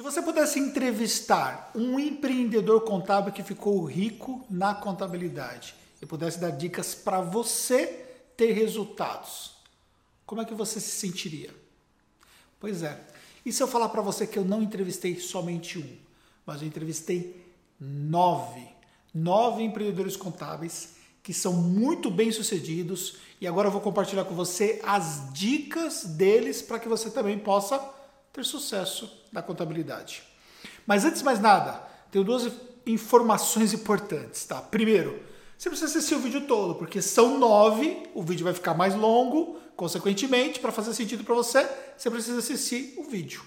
Se você pudesse entrevistar um empreendedor contábil que ficou rico na contabilidade e pudesse dar dicas para você ter resultados, como é que você se sentiria? Pois é. E se eu falar para você que eu não entrevistei somente um, mas eu entrevistei nove, nove empreendedores contábeis que são muito bem sucedidos e agora eu vou compartilhar com você as dicas deles para que você também possa ter sucesso na contabilidade. Mas antes de mais nada, tenho duas informações importantes, tá? Primeiro, você precisa assistir o vídeo todo, porque são nove, o vídeo vai ficar mais longo, consequentemente, para fazer sentido para você, você precisa assistir o vídeo.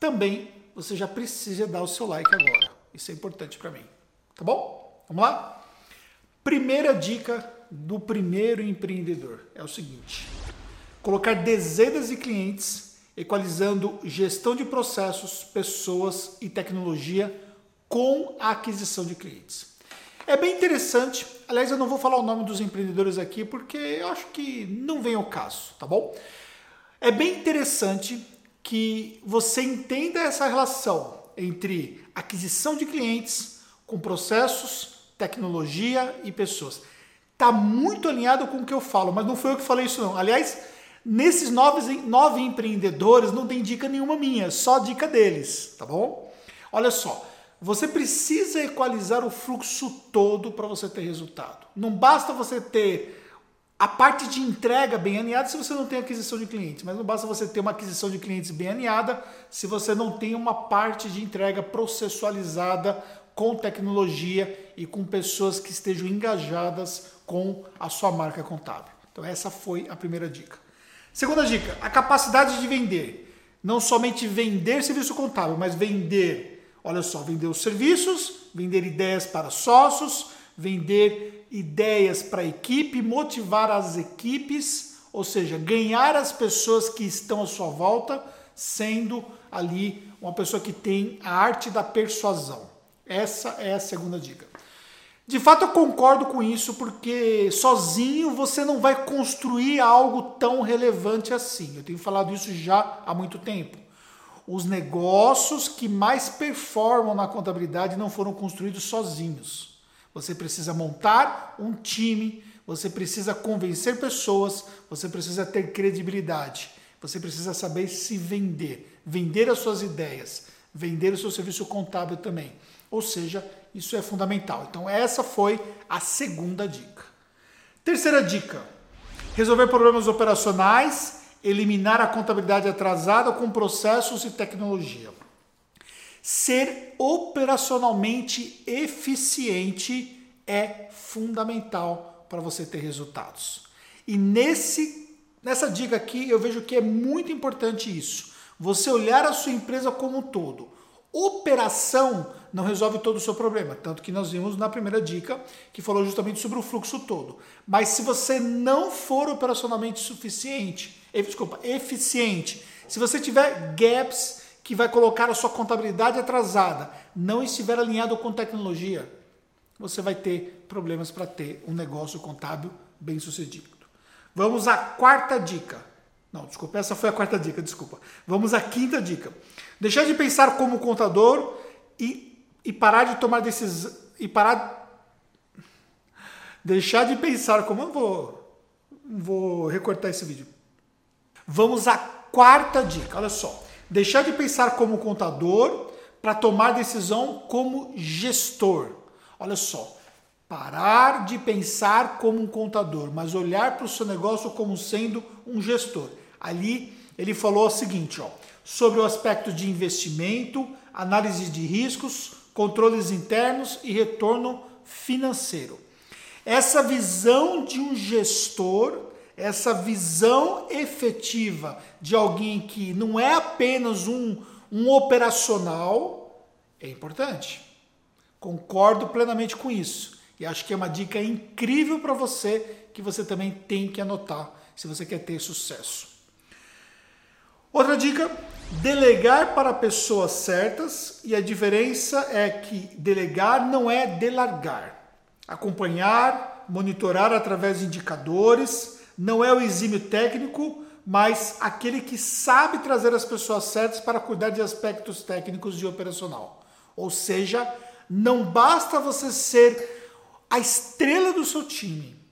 Também você já precisa dar o seu like agora. Isso é importante para mim. Tá bom? Vamos lá? Primeira dica do primeiro empreendedor é o seguinte: colocar dezenas de clientes equalizando gestão de processos, pessoas e tecnologia com a aquisição de clientes. É bem interessante, aliás, eu não vou falar o nome dos empreendedores aqui porque eu acho que não vem ao caso, tá bom? É bem interessante que você entenda essa relação entre aquisição de clientes com processos, tecnologia e pessoas. Está muito alinhado com o que eu falo, mas não foi eu que falei isso não. Aliás, Nesses nove, nove empreendedores não tem dica nenhuma minha, só dica deles, tá bom? Olha só, você precisa equalizar o fluxo todo para você ter resultado. Não basta você ter a parte de entrega bem alinhada se você não tem aquisição de clientes, mas não basta você ter uma aquisição de clientes bem alinhada se você não tem uma parte de entrega processualizada com tecnologia e com pessoas que estejam engajadas com a sua marca contábil. Então essa foi a primeira dica. Segunda dica, a capacidade de vender. Não somente vender serviço contábil, mas vender, olha só, vender os serviços, vender ideias para sócios, vender ideias para a equipe, motivar as equipes, ou seja, ganhar as pessoas que estão à sua volta, sendo ali uma pessoa que tem a arte da persuasão. Essa é a segunda dica. De fato, eu concordo com isso, porque sozinho você não vai construir algo tão relevante assim. Eu tenho falado isso já há muito tempo. Os negócios que mais performam na contabilidade não foram construídos sozinhos. Você precisa montar um time, você precisa convencer pessoas, você precisa ter credibilidade, você precisa saber se vender, vender as suas ideias, vender o seu serviço contábil também. Ou seja, isso é fundamental. Então, essa foi a segunda dica. Terceira dica: resolver problemas operacionais, eliminar a contabilidade atrasada com processos e tecnologia. Ser operacionalmente eficiente é fundamental para você ter resultados. E nesse, nessa dica aqui eu vejo que é muito importante isso. Você olhar a sua empresa como um todo. Operação não resolve todo o seu problema. Tanto que nós vimos na primeira dica que falou justamente sobre o fluxo todo. Mas se você não for operacionalmente suficiente, desculpa, eficiente, se você tiver gaps que vai colocar a sua contabilidade atrasada, não estiver alinhado com tecnologia, você vai ter problemas para ter um negócio contábil bem sucedido. Vamos à quarta dica. Não, desculpa, essa foi a quarta dica, desculpa. Vamos à quinta dica. Deixar de pensar como contador e e parar de tomar decisões e parar deixar de pensar como eu vou vou recortar esse vídeo. Vamos à quarta dica, olha só. Deixar de pensar como contador para tomar decisão como gestor. Olha só. Parar de pensar como um contador, mas olhar para o seu negócio como sendo um gestor. Ali ele falou o seguinte, ó, sobre o aspecto de investimento, análise de riscos, controles internos e retorno financeiro. Essa visão de um gestor, essa visão efetiva de alguém que não é apenas um, um operacional, é importante. Concordo plenamente com isso. E acho que é uma dica incrível para você que você também tem que anotar se você quer ter sucesso. Outra dica delegar para pessoas certas e a diferença é que delegar não é delargar. Acompanhar, monitorar através de indicadores, não é o exímio técnico, mas aquele que sabe trazer as pessoas certas para cuidar de aspectos técnicos de operacional. Ou seja, não basta você ser a estrela do seu time.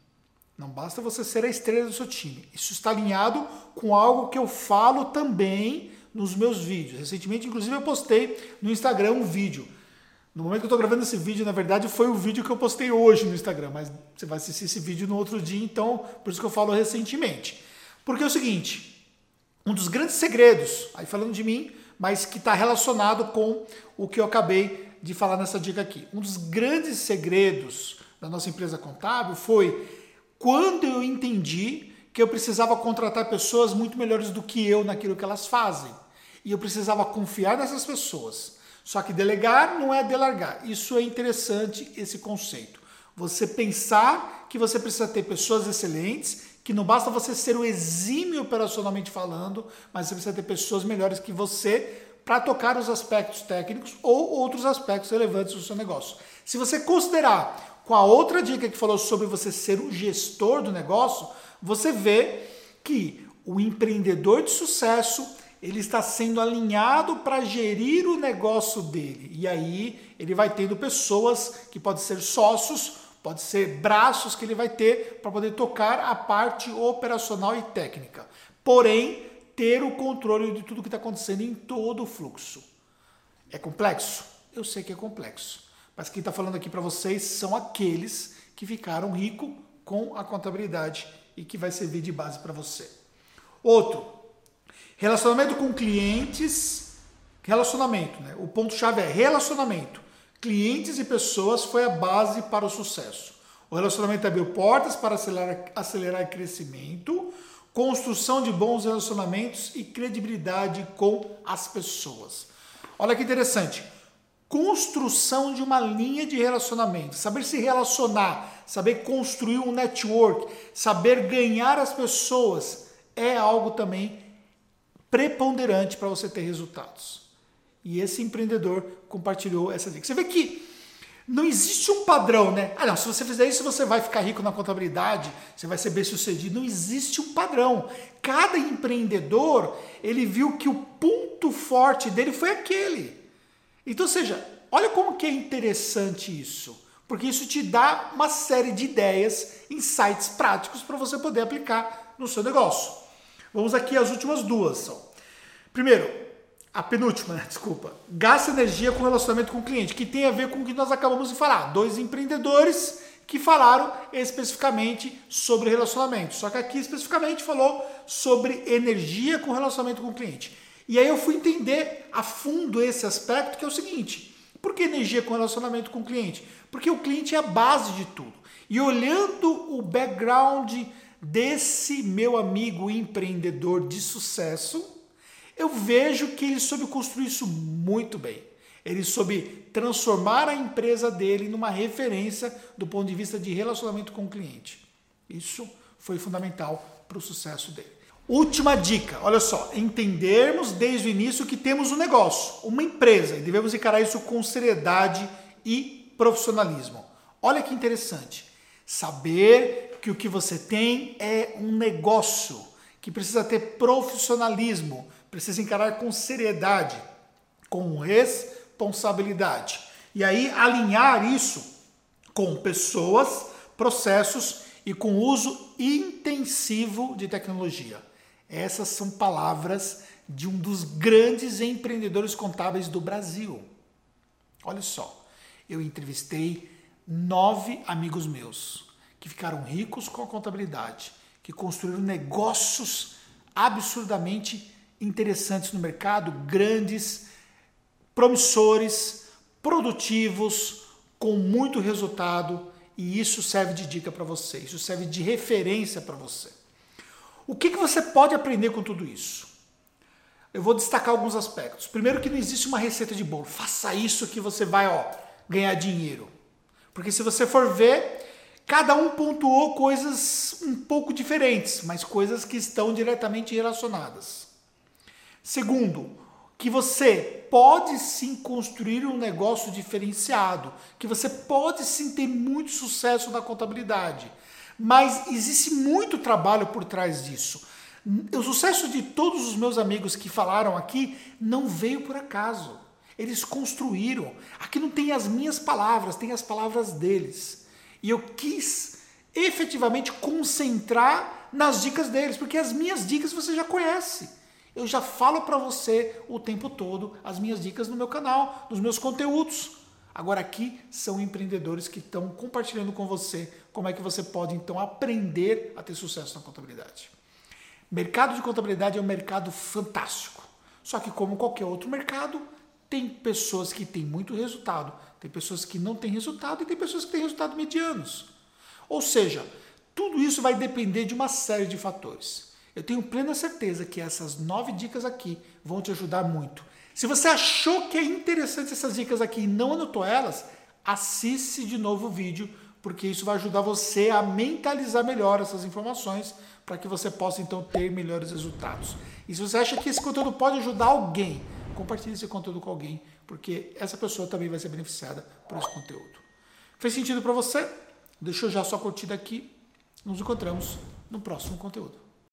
Não basta você ser a estrela do seu time. Isso está alinhado com algo que eu falo também nos meus vídeos. Recentemente, inclusive, eu postei no Instagram um vídeo. No momento que eu estou gravando esse vídeo, na verdade, foi o vídeo que eu postei hoje no Instagram, mas você vai assistir esse vídeo no outro dia, então por isso que eu falo recentemente. Porque é o seguinte, um dos grandes segredos, aí falando de mim, mas que está relacionado com o que eu acabei de falar nessa dica aqui. Um dos grandes segredos da nossa empresa contábil foi quando eu entendi que eu precisava contratar pessoas muito melhores do que eu naquilo que elas fazem. E eu precisava confiar nessas pessoas. Só que delegar não é delargar. Isso é interessante, esse conceito. Você pensar que você precisa ter pessoas excelentes que não basta você ser o exímio operacionalmente falando, mas você precisa ter pessoas melhores que você para tocar os aspectos técnicos ou outros aspectos relevantes do seu negócio. Se você considerar com a outra dica que falou sobre você ser o gestor do negócio, você vê que o empreendedor de sucesso ele está sendo alinhado para gerir o negócio dele. E aí ele vai tendo pessoas que podem ser sócios Pode ser braços que ele vai ter para poder tocar a parte operacional e técnica. Porém, ter o controle de tudo que está acontecendo em todo o fluxo. É complexo? Eu sei que é complexo. Mas quem está falando aqui para vocês são aqueles que ficaram ricos com a contabilidade e que vai servir de base para você. Outro, relacionamento com clientes. Relacionamento, né? O ponto-chave é relacionamento clientes e pessoas foi a base para o sucesso. O relacionamento abriu portas para acelerar, acelerar crescimento, construção de bons relacionamentos e credibilidade com as pessoas. Olha que interessante. Construção de uma linha de relacionamento, saber se relacionar, saber construir um network, saber ganhar as pessoas é algo também preponderante para você ter resultados. E esse empreendedor compartilhou essa dica. Você vê que não existe um padrão, né? Ah, não, se você fizer isso, você vai ficar rico na contabilidade, você vai ser bem sucedido. Não existe um padrão. Cada empreendedor, ele viu que o ponto forte dele foi aquele. Então, seja, olha como que é interessante isso. Porque isso te dá uma série de ideias, insights práticos para você poder aplicar no seu negócio. Vamos aqui às últimas duas. Primeiro, a penúltima, né? desculpa. Gasta energia com relacionamento com o cliente, que tem a ver com o que nós acabamos de falar. Dois empreendedores que falaram especificamente sobre relacionamento. Só que aqui especificamente falou sobre energia com relacionamento com o cliente. E aí eu fui entender a fundo esse aspecto, que é o seguinte: por que energia com relacionamento com o cliente? Porque o cliente é a base de tudo. E olhando o background desse meu amigo empreendedor de sucesso, eu vejo que ele soube construir isso muito bem. Ele soube transformar a empresa dele numa referência do ponto de vista de relacionamento com o cliente. Isso foi fundamental para o sucesso dele. Última dica, olha só, entendermos desde o início que temos um negócio, uma empresa, e devemos encarar isso com seriedade e profissionalismo. Olha que interessante, saber que o que você tem é um negócio, que precisa ter profissionalismo, precisa encarar com seriedade, com responsabilidade. E aí alinhar isso com pessoas, processos e com uso intensivo de tecnologia. Essas são palavras de um dos grandes empreendedores contábeis do Brasil. Olha só, eu entrevistei nove amigos meus que ficaram ricos com a contabilidade, que construíram negócios absurdamente interessantes no mercado, grandes, promissores, produtivos, com muito resultado, e isso serve de dica para você, isso serve de referência para você. O que, que você pode aprender com tudo isso? Eu vou destacar alguns aspectos. Primeiro que não existe uma receita de bolo. Faça isso que você vai ó, ganhar dinheiro. Porque se você for ver, cada um pontuou coisas um pouco diferentes, mas coisas que estão diretamente relacionadas. Segundo, que você pode sim construir um negócio diferenciado, que você pode sim ter muito sucesso na contabilidade, mas existe muito trabalho por trás disso. O sucesso de todos os meus amigos que falaram aqui não veio por acaso. Eles construíram. Aqui não tem as minhas palavras, tem as palavras deles. E eu quis efetivamente concentrar nas dicas deles, porque as minhas dicas você já conhece. Eu já falo para você o tempo todo as minhas dicas no meu canal, nos meus conteúdos. Agora aqui são empreendedores que estão compartilhando com você como é que você pode então aprender a ter sucesso na contabilidade. Mercado de contabilidade é um mercado fantástico. Só que como qualquer outro mercado, tem pessoas que têm muito resultado, tem pessoas que não têm resultado e tem pessoas que têm resultado medianos. Ou seja, tudo isso vai depender de uma série de fatores. Eu tenho plena certeza que essas nove dicas aqui vão te ajudar muito. Se você achou que é interessante essas dicas aqui e não anotou elas, assiste de novo o vídeo, porque isso vai ajudar você a mentalizar melhor essas informações para que você possa então ter melhores resultados. E se você acha que esse conteúdo pode ajudar alguém, compartilhe esse conteúdo com alguém, porque essa pessoa também vai ser beneficiada por esse conteúdo. Fez sentido para você? Deixou já sua curtida aqui. Nos encontramos no próximo conteúdo.